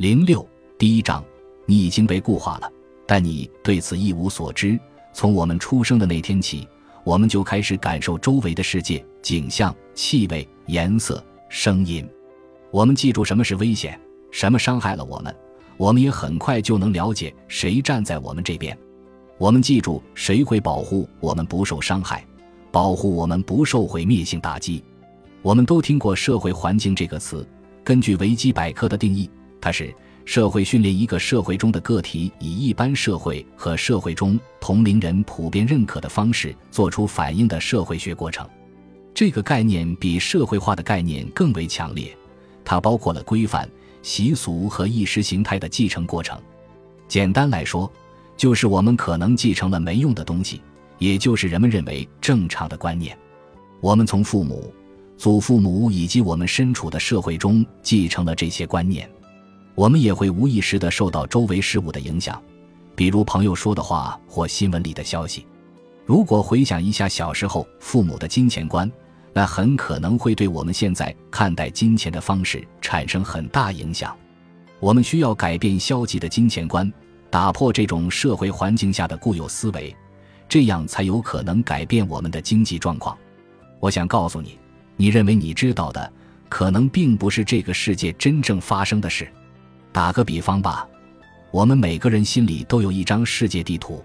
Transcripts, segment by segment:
零六第一章，你已经被固化了，但你对此一无所知。从我们出生的那天起，我们就开始感受周围的世界、景象、气味、颜色、声音。我们记住什么是危险，什么伤害了我们。我们也很快就能了解谁站在我们这边。我们记住谁会保护我们不受伤害，保护我们不受毁灭性打击。我们都听过“社会环境”这个词。根据维基百科的定义，它是社会训练一个社会中的个体以一般社会和社会中同龄人普遍认可的方式做出反应的社会学过程。这个概念比社会化的概念更为强烈，它包括了规范。习俗和意识形态的继承过程，简单来说，就是我们可能继承了没用的东西，也就是人们认为正常的观念。我们从父母、祖父母以及我们身处的社会中继承了这些观念。我们也会无意识地受到周围事物的影响，比如朋友说的话或新闻里的消息。如果回想一下小时候父母的金钱观，那很可能会对我们现在看待金钱的方式产生很大影响。我们需要改变消极的金钱观，打破这种社会环境下的固有思维，这样才有可能改变我们的经济状况。我想告诉你，你认为你知道的，可能并不是这个世界真正发生的事。打个比方吧，我们每个人心里都有一张世界地图，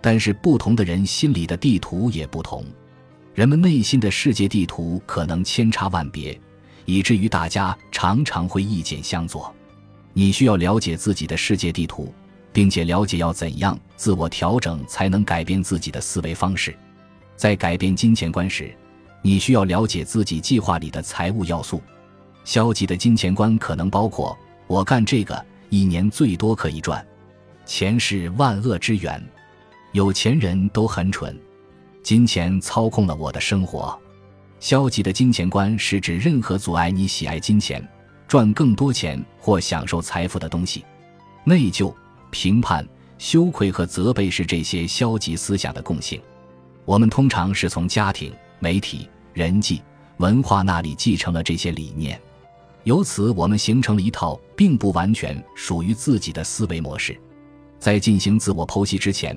但是不同的人心里的地图也不同。人们内心的世界地图可能千差万别，以至于大家常常会意见相左。你需要了解自己的世界地图，并且了解要怎样自我调整才能改变自己的思维方式。在改变金钱观时，你需要了解自己计划里的财务要素。消极的金钱观可能包括：我干这个一年最多可以赚，钱是万恶之源，有钱人都很蠢。金钱操控了我的生活。消极的金钱观是指任何阻碍你喜爱金钱、赚更多钱或享受财富的东西。内疚、评判、羞愧和责备是这些消极思想的共性。我们通常是从家庭、媒体、人际、文化那里继承了这些理念，由此我们形成了一套并不完全属于自己的思维模式。在进行自我剖析之前。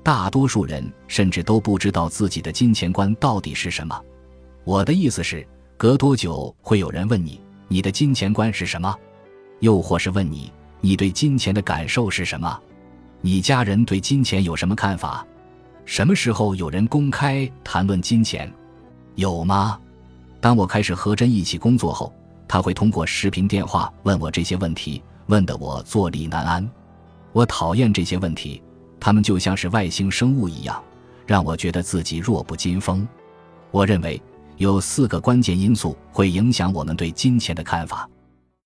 大多数人甚至都不知道自己的金钱观到底是什么。我的意思是，隔多久会有人问你你的金钱观是什么？又或是问你你对金钱的感受是什么？你家人对金钱有什么看法？什么时候有人公开谈论金钱？有吗？当我开始和珍一起工作后，他会通过视频电话问我这些问题，问得我坐立难安。我讨厌这些问题。他们就像是外星生物一样，让我觉得自己弱不禁风。我认为有四个关键因素会影响我们对金钱的看法。